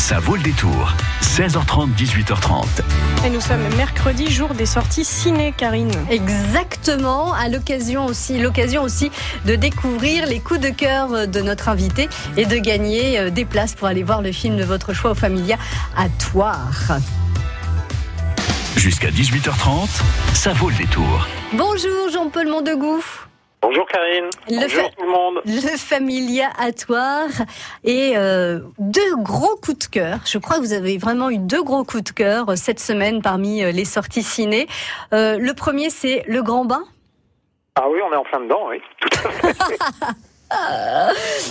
Ça vaut le détour. 16h30, 18h30. Et nous sommes mercredi, jour des sorties ciné, Karine. Exactement, à l'occasion aussi, l'occasion aussi de découvrir les coups de cœur de notre invité et de gagner euh, des places pour aller voir le film de votre choix au Familia à Toire. Jusqu'à 18h30, ça vaut le détour. Bonjour Jean-Paul Mondegou. Bonjour Karine. Le Bonjour tout le monde. Le Familia à Toire et euh, deux gros coups de cœur. Je crois que vous avez vraiment eu deux gros coups de cœur euh, cette semaine parmi euh, les sorties ciné. Euh, le premier, c'est Le Grand Bain. Ah oui, on est en plein dedans, oui. Tout à fait.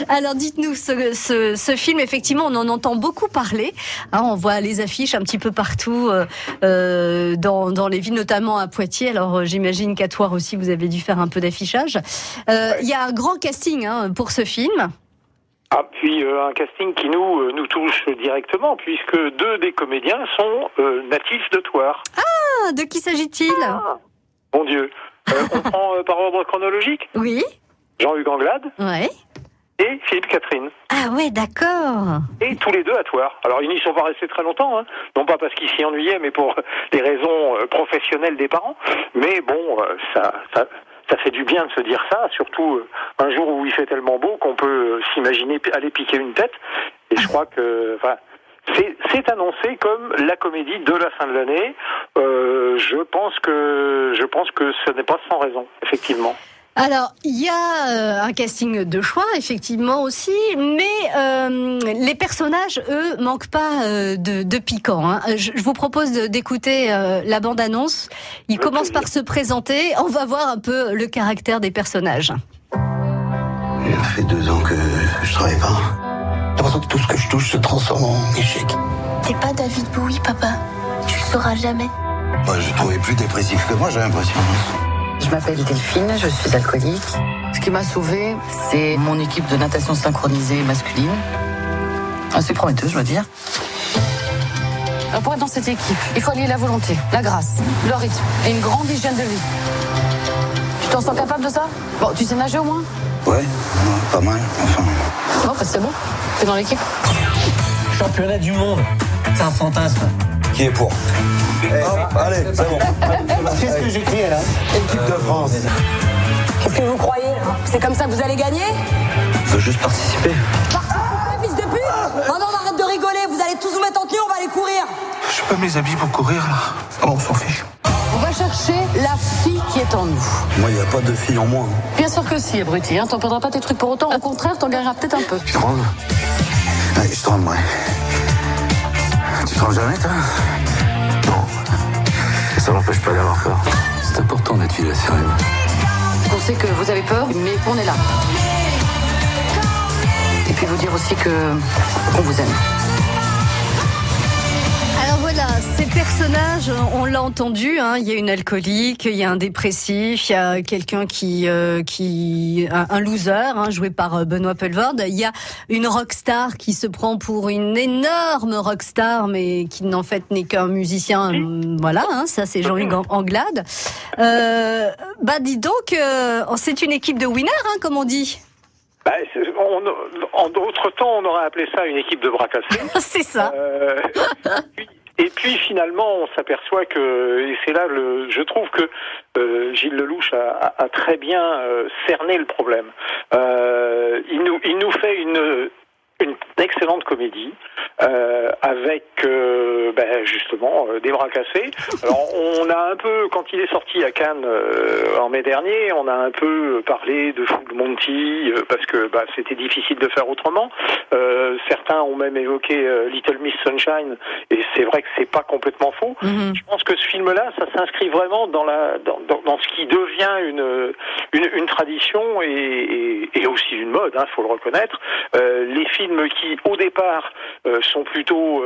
Alors dites-nous, ce, ce, ce film, effectivement, on en entend beaucoup parler. Hein, on voit les affiches un petit peu partout euh, euh, dans, dans les villes, notamment à Poitiers. Alors euh, j'imagine qu'à Toire aussi, vous avez dû faire un peu d'affichage. Euh, Il y a un grand casting hein, pour ce film. Ah, puis euh, un casting qui nous euh, nous touche directement, puisque deux des comédiens sont euh, natifs de Toire. Ah, de qui s'agit-il? Mon Dieu. On prend par ordre chronologique? Oui, Jean-Hugues Anglade ouais. et Philippe Catherine. Ah ouais, d'accord. Et tous les deux à Toire. Alors ils n'y sont pas restés très longtemps, hein. non pas parce qu'ils s'y ennuyaient, mais pour les raisons euh, professionnelles des parents. Mais bon, euh, ça, ça, ça fait du bien de se dire ça, surtout euh, un jour où il fait tellement beau qu'on peut s'imaginer aller piquer une tête. Et je crois que, enfin, c'est c'est annoncé comme la comédie de la fin de l'année. Euh, je pense que je pense que ce n'est pas sans raison, effectivement. Alors, il y a euh, un casting de choix, effectivement aussi, mais euh, les personnages, eux, manquent pas euh, de, de piquant. hein. Je, je vous propose d'écouter euh, la bande-annonce. Il Avec commence plaisir. par se présenter. On va voir un peu le caractère des personnages. Il a fait deux ans que je travaille pas. J'ai l'impression que tout ce que je touche se transforme en échec. T'es pas David Bowie, papa. Tu le sauras jamais. Moi, je trouvais plus dépressif que moi, j'ai l'impression. Je m'appelle Delphine, je suis alcoolique. Ce qui m'a sauvée, c'est mon équipe de natation synchronisée masculine. Assez prometteuse, je dois dire. Alors, pour être dans cette équipe, il faut allier la volonté, la grâce, le rythme et une grande hygiène de vie. Tu t'en sens capable de ça? Bon, tu sais nager au moins? Ouais, pas mal. Enfin, Bon, bah, c'est bon. T'es dans l'équipe? Championnat du monde. C'est un fantasme. qui est pour? Hop, Allez, c'est bon. Qu'est-ce que j'écris là Équipe de France. Qu'est-ce que vous croyez? Hein C'est comme ça que vous allez gagner? Je veux juste participer. Ah, Fils de pute Non, non, arrête de rigoler, vous allez tous vous mettre en tenue, on va aller courir Je peux me les habiller pour courir, là bon, on s'en fiche. On va chercher la fille qui est en nous. Moi, il n'y a pas de fille en moi. Bien sûr que si, abruti. Hein. T'en perdras pas tes trucs pour autant. Au contraire, t'en gagneras peut-être un peu. Tu trembles Ouais, je tremble, ouais. Tu trembles jamais, toi? Ça n'empêche pas d'avoir peur. C'est important d'être de la sirène. On sait que vous avez peur, mais qu'on est là. Et puis vous dire aussi que qu'on vous aime. Ces personnages, on l'a entendu, hein, il y a une alcoolique, il y a un dépressif, il y a quelqu'un qui, euh, qui, un, un loser, hein, joué par euh, Benoît Pelvorde. Il y a une rockstar qui se prend pour une énorme rockstar, mais qui en fait n'est qu'un musicien. hum, Voilà, hein, ça c'est Jean-Hugues An- Anglade. Euh, bah dis donc, euh, c'est une équipe de winners, hein, comme on dit. Bah, on- en d'autres temps, on aurait appelé ça une équipe de bras cassés. c'est ça. Et puis finalement, on s'aperçoit que, et c'est là, le, je trouve que euh, Gilles Lelouch a, a- a très bien euh, cerné le problème. Euh, il, nous, il nous fait une, une excellente comédie euh, avec euh, ben, justement euh, des bras cassés. Alors on a un peu, quand il est sorti à Cannes en mai dernier, on a un peu parlé de Full Monty parce que bah, c'était difficile de faire autrement. Euh, certains ont même évoqué euh, Little Miss Sunshine et c'est vrai que c'est pas complètement faux. Mhm. Je pense que ce film-là, ça s'inscrit vraiment dans la dans, dans, dans ce qui devient une une, une tradition et, et, et aussi une mode, hein, faut le reconnaître. Euh, les films qui, au départ, sont plutôt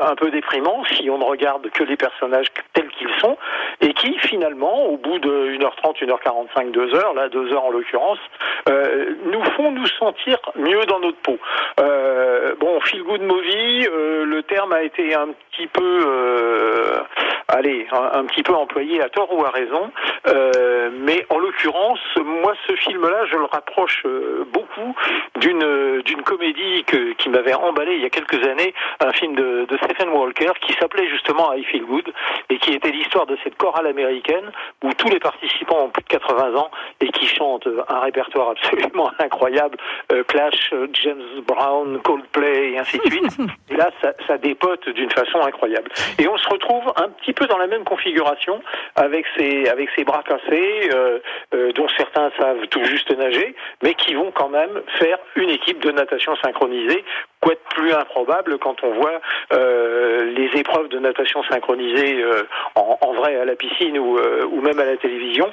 un peu déprimants si on ne regarde que les personnages tels qu'ils sont, et qui finalement, au bout de 1h30, 1h45, 2h, là 2h en l'occurrence, nous font nous sentir mieux dans notre peau. Euh, feel good movie, euh, le terme a été un petit peu euh, allez, un, un petit peu employé à tort ou à raison. Euh, mais en l'occurrence, moi, ce film-là, je le rapproche euh, beaucoup d'une d'une comédie que, qui m'avait emballé il y a quelques années, un film de, de Stephen Walker qui s'appelait justement I Feel Good et qui était l'histoire de cette chorale américaine où tous les participants ont plus de 80 ans et qui chantent un répertoire absolument incroyable, euh, Clash, euh, James Brown, Coldplay et ainsi de suite. et là, ça, ça dépote d'une façon incroyable. Et on se retrouve un petit peu dans la même configuration avec ces avec ces bras cassés, euh, euh, dont certains savent tout juste nager, mais qui vont quand même faire une équipe de natation synchronisée. Quoi de plus improbable quand on voit euh, les épreuves de natation synchronisée euh, en, en vrai à la piscine ou, euh, ou même à la télévision,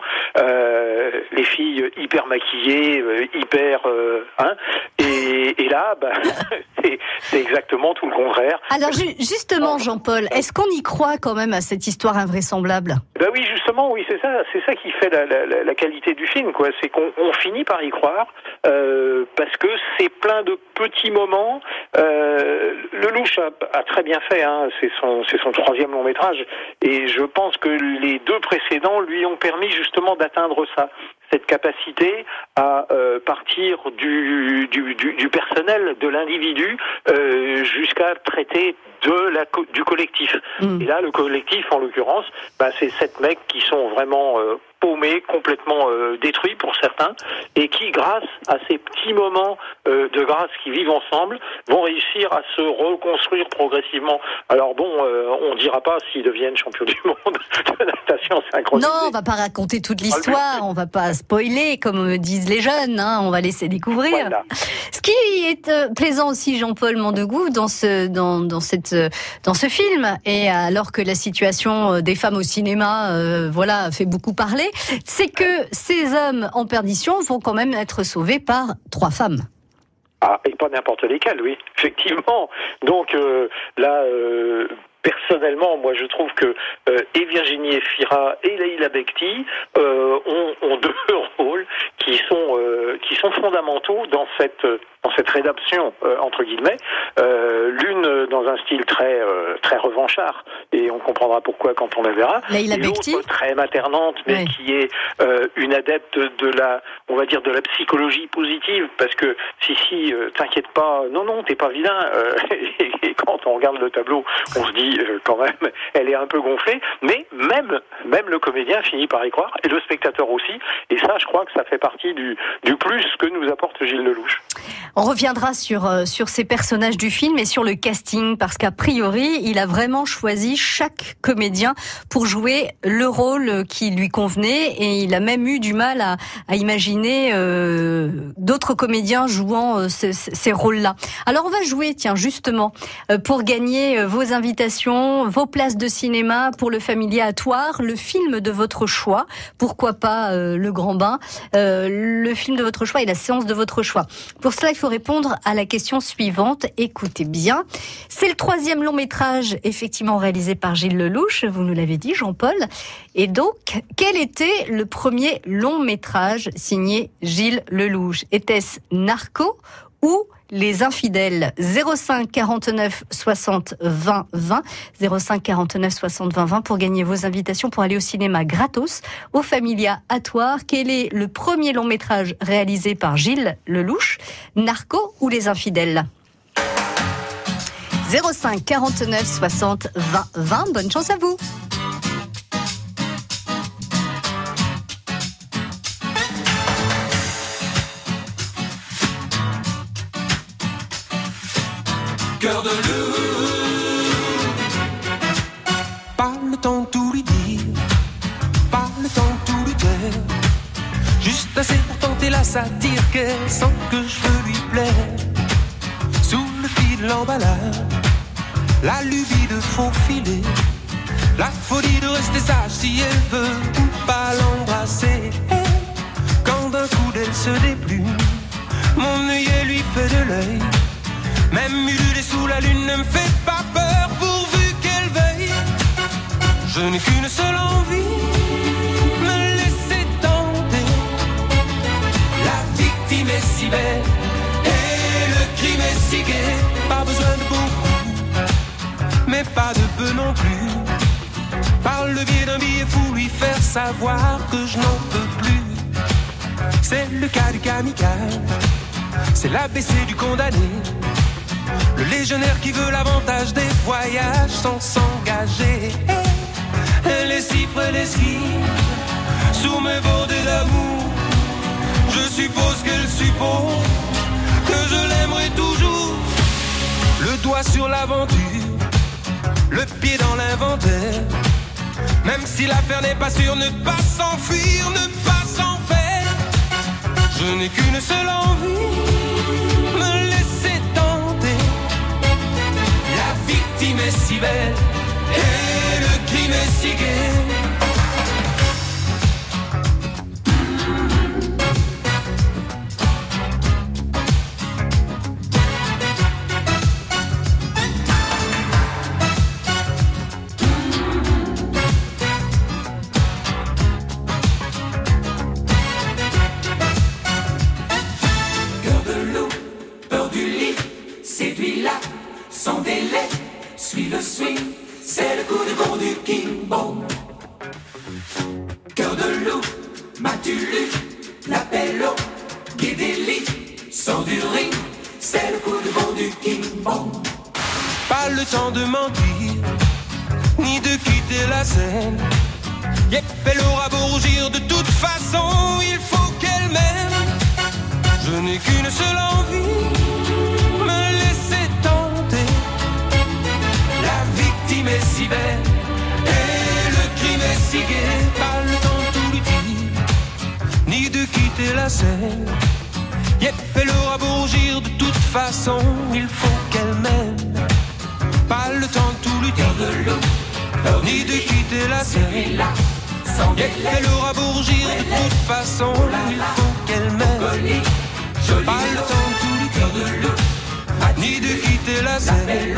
les filles hyper maquillées, hyper hein, et, et là, bah, c'est exactement tout le contraire. Alors ju- justement, Jean-Paul, est-ce qu'on y croit quand même à cette histoire invraisemblable? Ben oui, justement, oui, c'est ça, c'est ça qui fait la, la, qualité du film, quoi. C'est qu'on on finit par y croire parce que c'est plein de petits moments. Euh, le Louche a, a très bien fait, hein. c'est son, troisième long métrage, et je pense que les deux précédents lui ont permis justement d'atteindre ça cette capacité à euh, partir du, du, du, du personnel, de l'individu, euh, jusqu'à traiter de la, co- du collectif. Et là, le collectif, en l'occurrence, bah, c'est sept mecs qui sont vraiment paumés, complètement euh, détruits pour certains, et qui, grâce à ces petits moments euh, de grâce qui vivent ensemble, vont réussir à se reconstruire progressivement. Alors bon, euh, on dira pas s'ils deviennent champions du monde de natation synchronisée. Non, on va pas raconter toute l'histoire, on va pas spoiler comme disent les jeunes, hein, on va laisser découvrir. Voilà. Ce qui est euh, plaisant aussi, Jean-Paul Mandegou, dans ce dans, dans cette euh, dans ce film, et alors que la situation euh, des femmes au cinéma, euh, voilà, fait beaucoup parler, c'est que ces hommes en perdition vont quand même être sauvés par trois femmes. Ah, et pas n'importe lesquels, oui, effectivement. Donc euh, là, euh, personnellement, moi je trouve que euh, et Virginie Efira et Leila Bekti ont deux rôles qui sont euh, qui sont fondamentaux dans cette dans cette rédaction euh, entre guillemets. Euh, L'une dans un style très euh, très revanchard et on comprendra pourquoi quand on la verra. L'autre très maternante, mais Ouais. qui est une adepte de la, on va dire de la psychologie positive, parce que si si, t'inquiète pas, non non, t'es pas vilain. et, et quand on regarde le tableau, on se dit quand même, elle est un peu gonflée, mais même même le comédien finit par y croire et le spectateur aussi. Et ça, je crois que ça fait partie du plus que nous apporte Gilles Lelouch. On reviendra sur euh, sur ces personnages du film et sur le casting parce qu'a priori, il a vraiment choisi chaque comédien pour jouer le rôle qui lui convenait et il a même eu du mal à, imaginer euh, d'autres comédiens jouant euh, ce- ce- ces rôles-là. Alors on va jouer, tiens justement, pour gagner vos invitations, vos places de cinéma pour le familier à Toire, le film de votre choix, pourquoi pas Le Grand Bain, le film de votre choix et la séance de votre choix. Pour cela, il faut répondre à la question suivante. Écoutez bien. C'est le troisième long métrage effectivement réalisé par Gilles Lelouch, vous nous l'avez dit, Jean-Paul. Et donc, quel était le premier long métrage signé Gilles Lelouch? Était-ce Narco ou les infidèles 05 49 60 20 20 05 49 60 20 20 pour gagner vos invitations pour aller au cinéma gratos au Familia Atoire. Quel est le premier long métrage réalisé par Gilles Lelouch Narco ou les infidèles? 05 49 60 20 20 bonne chance à vous De. Pas le temps tout lui dire, pas le temps tout lui taire. Juste assez pour tenter la satire qu'elle sent que je veux lui plaire. Sous le fil de l'emballage, la lubie de faufiler, la folie de rester sage si elle veut ou pas l'embrasser. Quand d'un coup d'elle se déplume, mon œillet lui fait de l'œil. Même me fait pas peur pourvu qu'elle veille. Je n'ai qu'une seule envie, me laisser tenter. La victime est si belle et le crime est si gai. Pas besoin de beaucoup, mais pas de peu non plus. Pas le biais d'un billet fou lui faire savoir que je n'en peux plus. C'est le cas du kamikaze, c'est l'ABC du condamné. Le légionnaire qui veut l'avantage des voyages sans s'engager. Les cifres, les skis, sous mes bordées d'amour. Je suppose qu'elle suppose que je l'aimerai toujours. Le doigt sur l'aventure, le pied dans l'inventaire. Même si l'affaire n'est pas sûre, ne pas s'enfuir, ne pas s'en faire. Je n'ai qu'une seule envie, victime est si belle et le crime est si gai. C'est le coup de bon du King Bong. Cœur de loup, m'as-tu lu l'appel au Guédéli, sors du ring, c'est le coup de bon du King. Pas le temps de mentir, ni de quitter la scène. Yep, elle aura beau rougir, de toute façon, il faut qu'elle m'aime. Je n'ai qu'une seule envie, victime est si belle et le crime est si gai. Pas le temps de tout lui dire, ni de quitter la scène. Yep, elle aura beau rougir, de toute façon, il faut qu'elle m'aime. Pas le temps de tout lui dire, ni de quitter la scène. Yep, elle aura beau rougir, de toute façon, il faut qu'elle m'aime. Pas le temps de tout lui dire, ni de quitter la scène.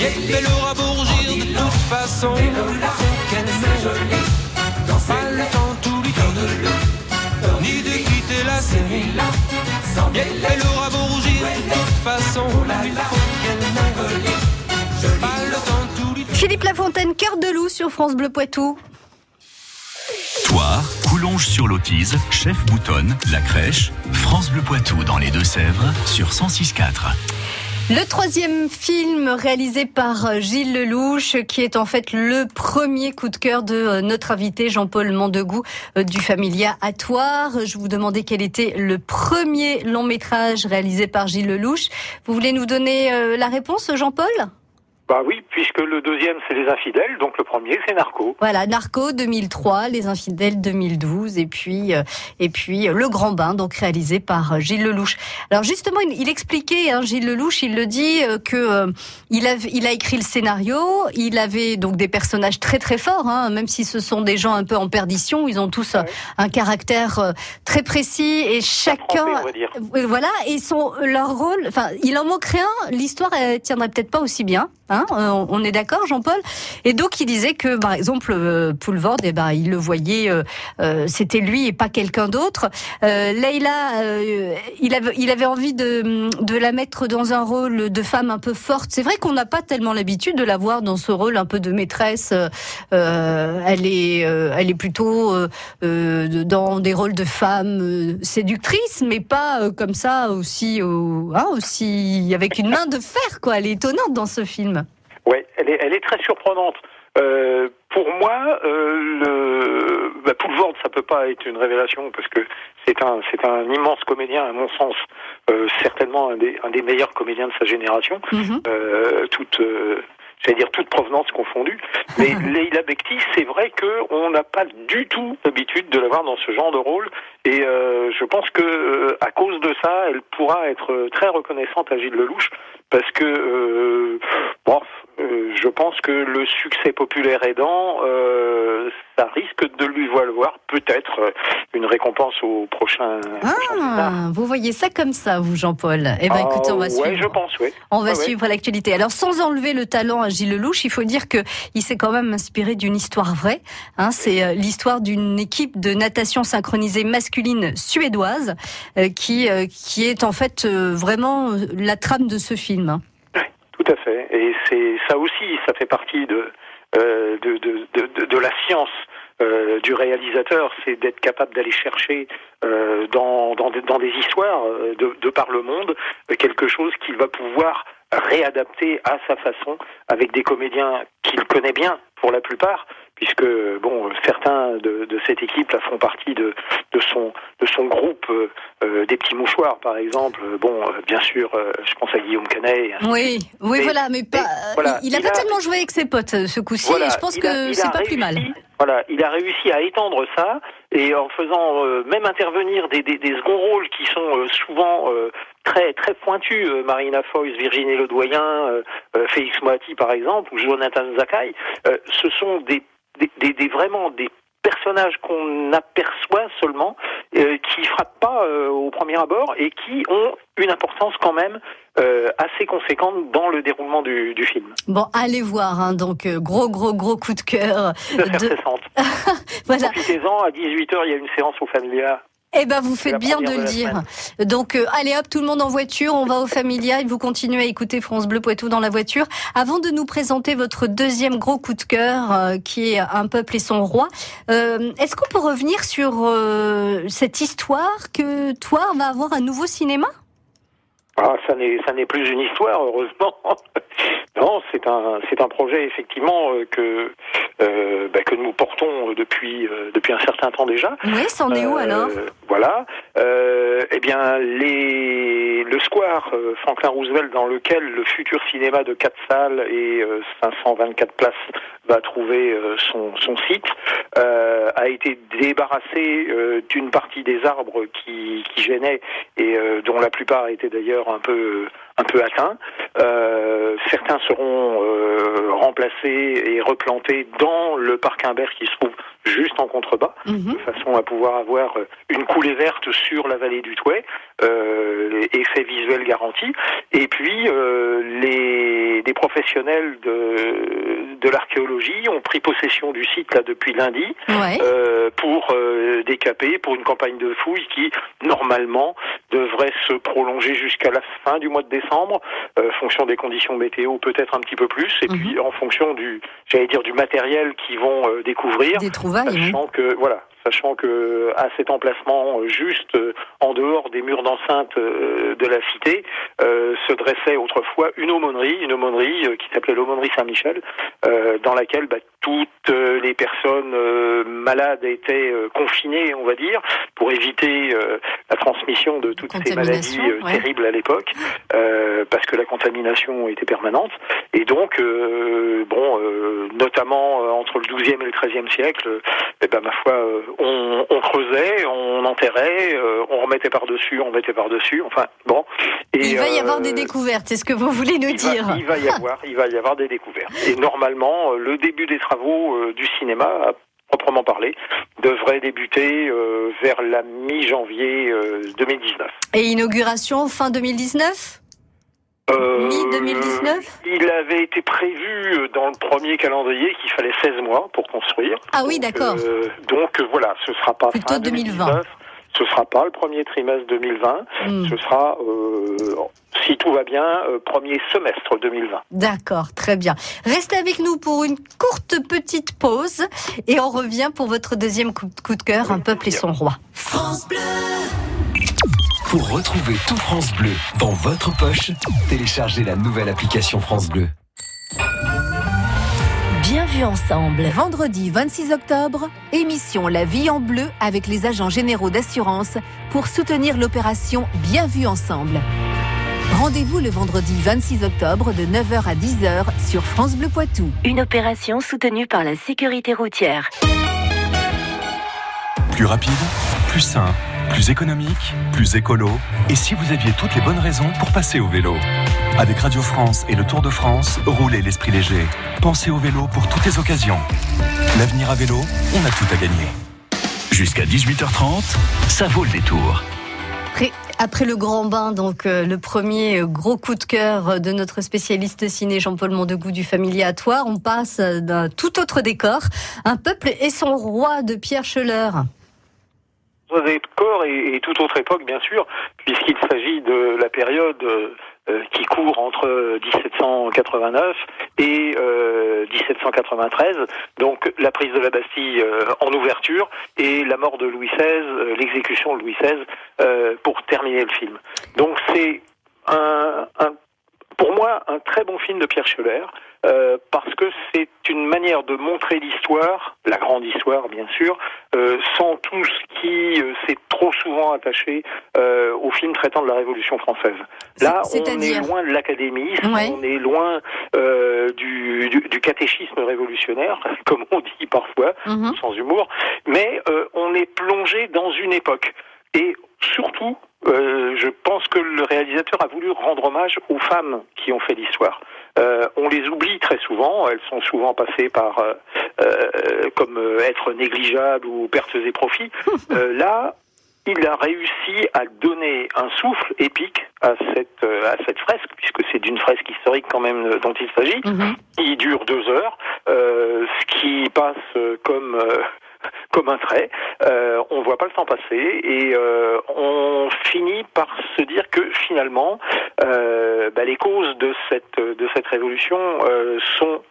Yep, elle aura beau rougir, de toute façon, qu'elle m'aime. Pas le temps de tout lui dire, ni de quitter la scène. Yep, elle aura beau rougir, de toute façon, il faut qu'elle. Pas le temps de tout lui dire. Philippe Lafontaine, cœur de loup sur France Bleu Poitou. Toire, Coulonges sur l'Autise, Chef Boutonne, La Crèche, France Bleu Poitou dans les Deux-Sèvres sur 106.4. Le troisième film réalisé par euh, Gilles Lelouch, qui est en fait le premier coup de cœur de euh, notre invité Jean-Paul Mandegou euh, du Familia à Toire. Je vous demandais quel était le premier long métrage réalisé par Gilles Lelouch. Vous voulez nous donner la réponse, Jean-Paul? Bah oui, puisque le deuxième c'est Les Infidèles, donc le premier c'est Narco. Voilà, Narco 2003, Les Infidèles 2012, et puis euh, et puis euh, Le Grand Bain, donc réalisé par euh, Gilles Lelouch. Alors justement, il, il expliquait, hein, Gilles Lelouch, il le dit euh, que euh, il a il a écrit le scénario, il avait donc des personnages très très forts, hein, même si ce sont des gens un peu en perdition, ils ont tous un caractère très précis et chacun, trempé, on va dire. Voilà, et son leur rôle, enfin, il en manquerait un, l'histoire elle tiendrait peut-être pas aussi bien. Hein, euh, on est d'accord, Jean-Paul? Et donc, il disait que, par exemple, euh, Poulvord, eh ben, il le voyait, euh, euh, c'était lui et pas quelqu'un d'autre. Euh, Leïla, il, avait, envie de, la mettre dans un rôle de femme un peu forte. C'est vrai qu'on n'a pas tellement l'habitude de la voir dans ce rôle un peu de maîtresse. Elle est, plutôt dans des rôles de femme séductrice, mais pas comme ça aussi, hein, aussi avec une main de fer. Quoi. Elle est étonnante dans ce film. Ouais, elle est, elle est très surprenante. Euh, pour moi, euh, le bah, Poulvord, ça peut pas être une révélation parce que c'est un, c'est un immense comédien, à mon sens, euh, certainement un des, un des meilleurs comédiens de sa génération, Mhm. euh, toute, euh, j'allais dire toute provenance confondue. Mais Leila Bekti, c'est vrai que on n'a pas du tout l'habitude de la voir dans ce genre de rôle, et euh, je pense que euh, à cause de ça, elle pourra être euh, très reconnaissante à Gilles Lelouch parce que euh, bon, euh, je pense que le succès populaire aidant, euh, ça risque de lui valoir peut-être euh, une récompense au prochain. Ah, vous voyez ça comme ça, vous, Jean-Paul Eh ben, écoutez, on va Ah, suivre. Ouais, je pense, oui. On va Ah ouais. suivre l'actualité. Alors, sans enlever le talent à Gilles Lelouch, il faut dire que il s'est quand même inspiré d'une histoire vraie. Hein, c'est euh, l'histoire d'une équipe de natation synchronisée masculine suédoise euh, qui euh, qui est en fait euh, vraiment euh, la trame de ce film. Tout à fait. Et c'est ça aussi, ça fait partie de euh, la science euh, du réalisateur, c'est d'être capable d'aller chercher euh, dans, des- histoires de, par le monde quelque chose qu'il va pouvoir réadapter à sa façon avec des comédiens qu'il connaît bien pour la plupart puisque bon certains de, de cette équipe là font partie de, de son de son groupe euh, euh, des petits mouchoirs par exemple bon euh, bien sûr euh, je pense à Guillaume Canet Oui, oui, Mais- voilà, mais pas. mais, voilà, il, il a il pas tellement joué avec ses potes ce coup-ci, Voilà, et je pense a- que c'est pas plus mal. réussi- Voilà, il a réussi à étendre ça et en faisant même intervenir des, des, des seconds rôles qui sont souvent très très pointus. euh, Marina Foïs, Virginie Ledoyen, euh, euh, Félix Moati par exemple, ou Jonathan Zakai. ce sont des, des, des, des- vraiment des personnages qu'on aperçoit seulement, euh, qui frappent pas euh, au premier abord et qui ont une importance quand même euh, assez conséquente dans le déroulement du, du film. Bon, allez voir, hein, donc euh, gros, gros, gros coup de cœur. De... Voilà. Profitez-en, à 18h, il y a une séance au Familia. Eh ben, vous faites bien de le dire. Donc, euh, allez hop, tout le monde en voiture, on va au Familia et vous continuez à écouter France Bleu Poitou dans la voiture. Avant de nous présenter votre deuxième gros coup de cœur, euh, qui est Un peuple et son roi, euh, est-ce qu'on peut revenir sur euh, cette histoire que toi va avoir un nouveau cinéma? Ah, ça n'est ça n'est plus une histoire, heureusement. Non, c'est un c'est un projet effectivement euh, que euh, bah, que nous portons depuis euh, depuis un certain temps déjà. Oui, c'en est où alors? Voilà. Eh bien, les, le square Franklin Roosevelt, dans lequel le futur cinéma de 4 salles et euh, 524 places va trouver son, son site, a été débarrassé d'une partie des arbres qui, qui gênaient et dont la plupart étaient d'ailleurs un peu un peu atteints. Euh, certains seront euh, remplacés et replantés dans le parc Imbert qui se trouve juste en contrebas Mhm. de façon à pouvoir avoir une coulée verte sur la vallée du Touet, euh, effet visuel garanti. Et puis euh, les des professionnels de de l'archéologie ont pris possession du site là depuis lundi Ouais. euh, pour euh, décaper pour une campagne de fouilles qui normalement devrait se prolonger jusqu'à la fin du mois de décembre, euh, fonction des conditions météo peut-être un petit peu plus, et Mhm. puis en fonction du j'allais dire du matériel qu'ils vont euh, découvrir. Des trouvailles, oui. Sachant que voilà, sachant que à cet emplacement euh, juste euh, en dehors des murs d'enceinte euh, de la cité se dressait autrefois une aumônerie, une aumônerie qui s'appelait l'aumônerie Saint-Michel, dans laquelle bah, toutes euh, les personnes euh, malades étaient euh, confinées, on va dire, pour éviter euh, la transmission de toutes ces maladies ouais. terribles à l'époque, parce que la contamination était permanente. Et donc, bon, notamment entre le XIIe et le XIIIe siècle, eh ben, ma foi, on, on creusait, on enterrait, on remettait par-dessus, on mettait par-dessus, enfin, bon. Et, Il va y avoir des découvertes, c'est ce que vous voulez nous il va, dire. il va y avoir, il va y avoir des découvertes. Et normalement, le début des travaux euh, du cinéma, à proprement parler, devrait débuter euh, vers la mi-janvier euh, 2019. Et inauguration fin 2019 Euh, Mi-2019 Il avait été prévu euh, dans le premier calendrier qu'il fallait 16 mois pour construire. Ah oui, d'accord. euh, donc euh, voilà, ce sera pas Plutôt fin 2020. 2019, ce sera pas le premier trimestre 2020, Hmm. ce sera, euh, si tout va bien, euh, premier semestre 2020. D'accord, très bien. Restez avec nous pour une courte petite pause et on revient pour votre deuxième coup coup de cœur, Un peuple et son roi. Pour retrouver tout France Bleu dans votre poche, téléchargez la nouvelle application France Bleu. Bien vu ensemble. Vendredi 26 octobre, émission La vie en bleu avec les agents généraux d'assurance pour soutenir l'opération Bien vu ensemble. Rendez-vous le vendredi 26 octobre de 9h à 10h sur France Bleu Poitou. Une opération soutenue par la sécurité routière. Plus rapide, plus sain, plus économique, plus écolo. Et si vous aviez toutes les bonnes raisons pour passer au vélo Avec Radio France et le Tour de France, roulez l'esprit léger. Pensez au vélo pour toutes les occasions. L'avenir à vélo, on a tout à gagner. Jusqu'à 18h30, ça vaut le détour. Après, le grand bain, donc euh, le premier euh, gros coup de cœur euh, de notre spécialiste ciné Jean-Paul Mondegou du Familiatoire, on passe d'un tout autre décor, Un peuple et son roi de Pierre Scheller. Corps et, toute autre époque, bien sûr, puisqu'il s'agit de la période euh, euh, qui court entre 1789 et 1793. Donc la prise de la Bastille en ouverture et la mort de Louis XVI, l'exécution de Louis XVI pour terminer le film. Donc c'est un, pour moi un très bon film de Pierre Scheller. Euh, parce que c'est une manière de montrer l'histoire, la grande histoire bien sûr, euh, sans tout ce qui euh, s'est trop souvent attaché euh, au film traitant de la Révolution française. Là, on est loin de l'académisme, on est loin euh, du, du, du, catéchisme révolutionnaire, comme on dit parfois, mhm. sans humour, mais on est plongé dans une époque. Et surtout, euh, je pense que le réalisateur a voulu rendre hommage aux femmes qui ont fait l'histoire. Euh, on les oublie très souvent, elles sont souvent passées par euh, euh comme euh, être négligeables ou pertes et profits. là, il a réussi à donner un souffle épique à cette à cette fresque, puisque c'est d'une fresque historique quand même dont il s'agit. Mhm. Il dure deux heures, ce qui passe comme comme un trait. Euh, on voit pas le temps passer et euh, on finit par se dire que finalement, euh, bah, les causes de cette révolution euh, sont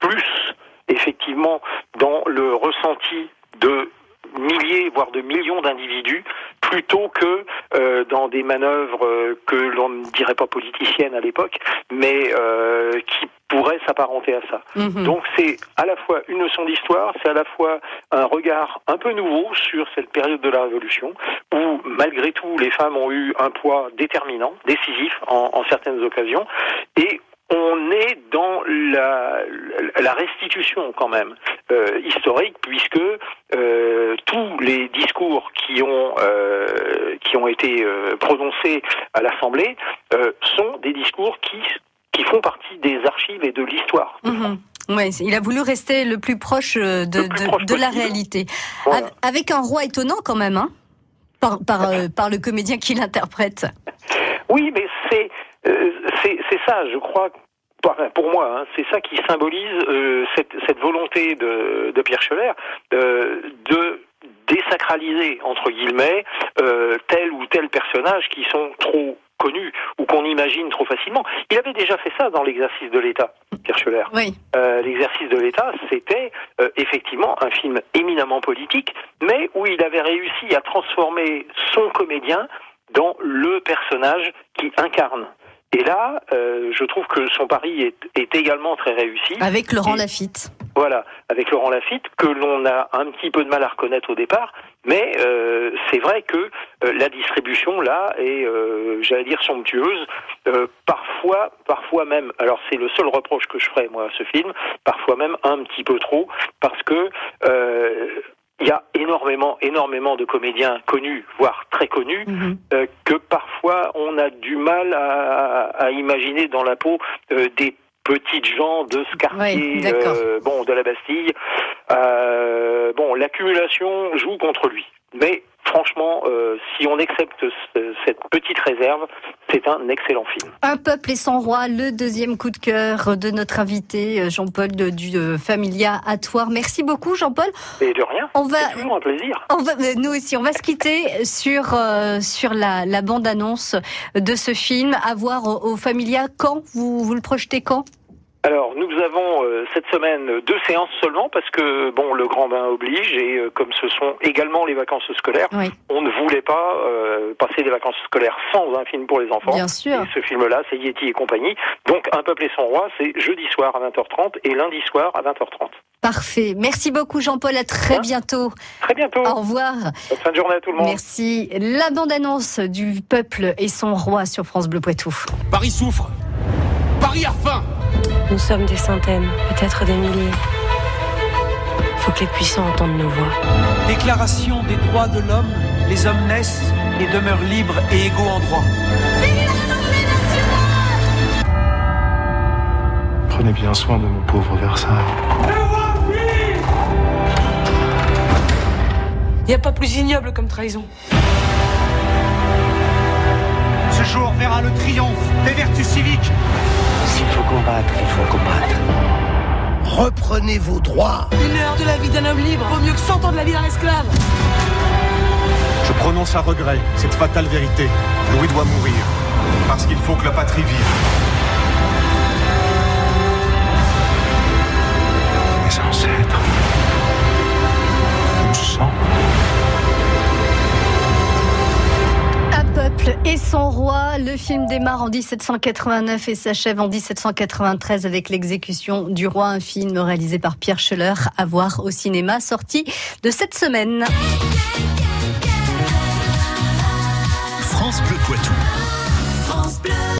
plus effectivement dans le ressenti de milliers, voire de millions d'individus, plutôt que euh, dans des manœuvres euh, que l'on ne dirait pas politiciennes à l'époque, mais euh, qui pourraient s'apparenter à ça. Mhm. Donc c'est à la fois une leçon d'histoire, c'est à la fois un regard un peu nouveau sur cette période de la Révolution, où malgré tout les femmes ont eu un poids déterminant, décisif en, en certaines occasions, et on est dans la, la restitution quand même euh, historique puisque euh, tous les discours qui ont euh, qui ont été prononcés à l'Assemblée sont des discours qui qui font partie des archives et de l'histoire. Ouais, il a voulu rester le plus proche de, de, de la réalité, avec un roi étonnant quand même, hein, par par, par le comédien qui l'interprète. Oui, mais c'est euh, c'est ça, je crois, pour moi, hein, c'est ça qui symbolise euh, cette, cette, volonté de, de Pierre Scheller euh, de désacraliser, entre guillemets, euh, tel ou tel personnage qui sont trop connus ou qu'on imagine trop facilement. Il avait déjà fait ça dans l'exercice de l'État, Pierre Scheller. Oui. Euh, l'exercice de l'État, c'était euh, effectivement un film éminemment politique, mais où il avait réussi à transformer son comédien dans le personnage qui incarne. Et là, euh, je trouve que son pari est, est, également très réussi. Avec Laurent Lafitte. Voilà, avec Laurent Lafitte, que l'on a un petit peu de mal à reconnaître au départ, mais euh, c'est vrai que euh, la distribution là est, euh, j'allais dire, somptueuse. Euh, parfois, parfois même, alors c'est le seul reproche que je ferais moi à ce film, parfois même un petit peu trop, parce que a énormément, énormément de comédiens connus, voire très connus, mhm. euh, que parfois on a du mal à, à imaginer dans la peau euh, des petites gens de ce quartier, euh, bon, de la Bastille. Euh, bon, l'accumulation joue contre lui, mais franchement, euh, si on accepte cette petite réserve, c'est un excellent film. Un peuple et son roi, le deuxième coup de cœur de notre invité euh, Jean-Paul du euh, Familia Attoire. Merci beaucoup Jean-Paul. Et de rien. On va, c'est toujours un plaisir. On va, nous aussi, on va se quitter sur sur la, la bande annonce de ce film. À voir au, au Familia. Quand? Vous vous le projetez quand? Alors, nous avons euh, cette semaine deux séances seulement parce que bon, le grand bain oblige et euh, comme ce sont également les vacances scolaires, on ne voulait pas euh, passer des vacances scolaires sans un film pour les enfants. Bien sûr. Et ce film-là, c'est Yeti et compagnie. Donc, Un peuple et son roi, c'est jeudi soir à 20h30 et lundi soir à 20h30. Parfait. Merci beaucoup Jean-Paul. À très bientôt. Très bientôt. Au revoir. Bonne fin de journée à tout le monde. Merci. La bande-annonce du peuple et son roi sur France Bleu Poitou. Paris souffre. Paris a faim. Nous sommes des centaines, peut-être des milliers. Il faut que les puissants entendent nos voix. Déclaration des droits de l'homme, les hommes naissent et demeurent libres et égaux en droit. Prenez bien soin de mon pauvre Versailles. Il n'y a pas plus ignoble comme trahison. Ce jour verra le triomphe des vertus civiques. S'il faut combattre, il faut combattre. Reprenez vos droits. Une heure de la vie d'un homme libre vaut mieux que 100 ans de la vie d'un esclave. Je prononce à regret cette fatale vérité. Louis doit mourir. Parce qu'il faut que la patrie vive. Mes ancêtres. et son roi. Le film démarre en 1789 et s'achève en 1793 avec l'exécution du roi, un film réalisé par Pierre Scheller à voir au cinéma, sorti de cette semaine. France Bleu Poitou.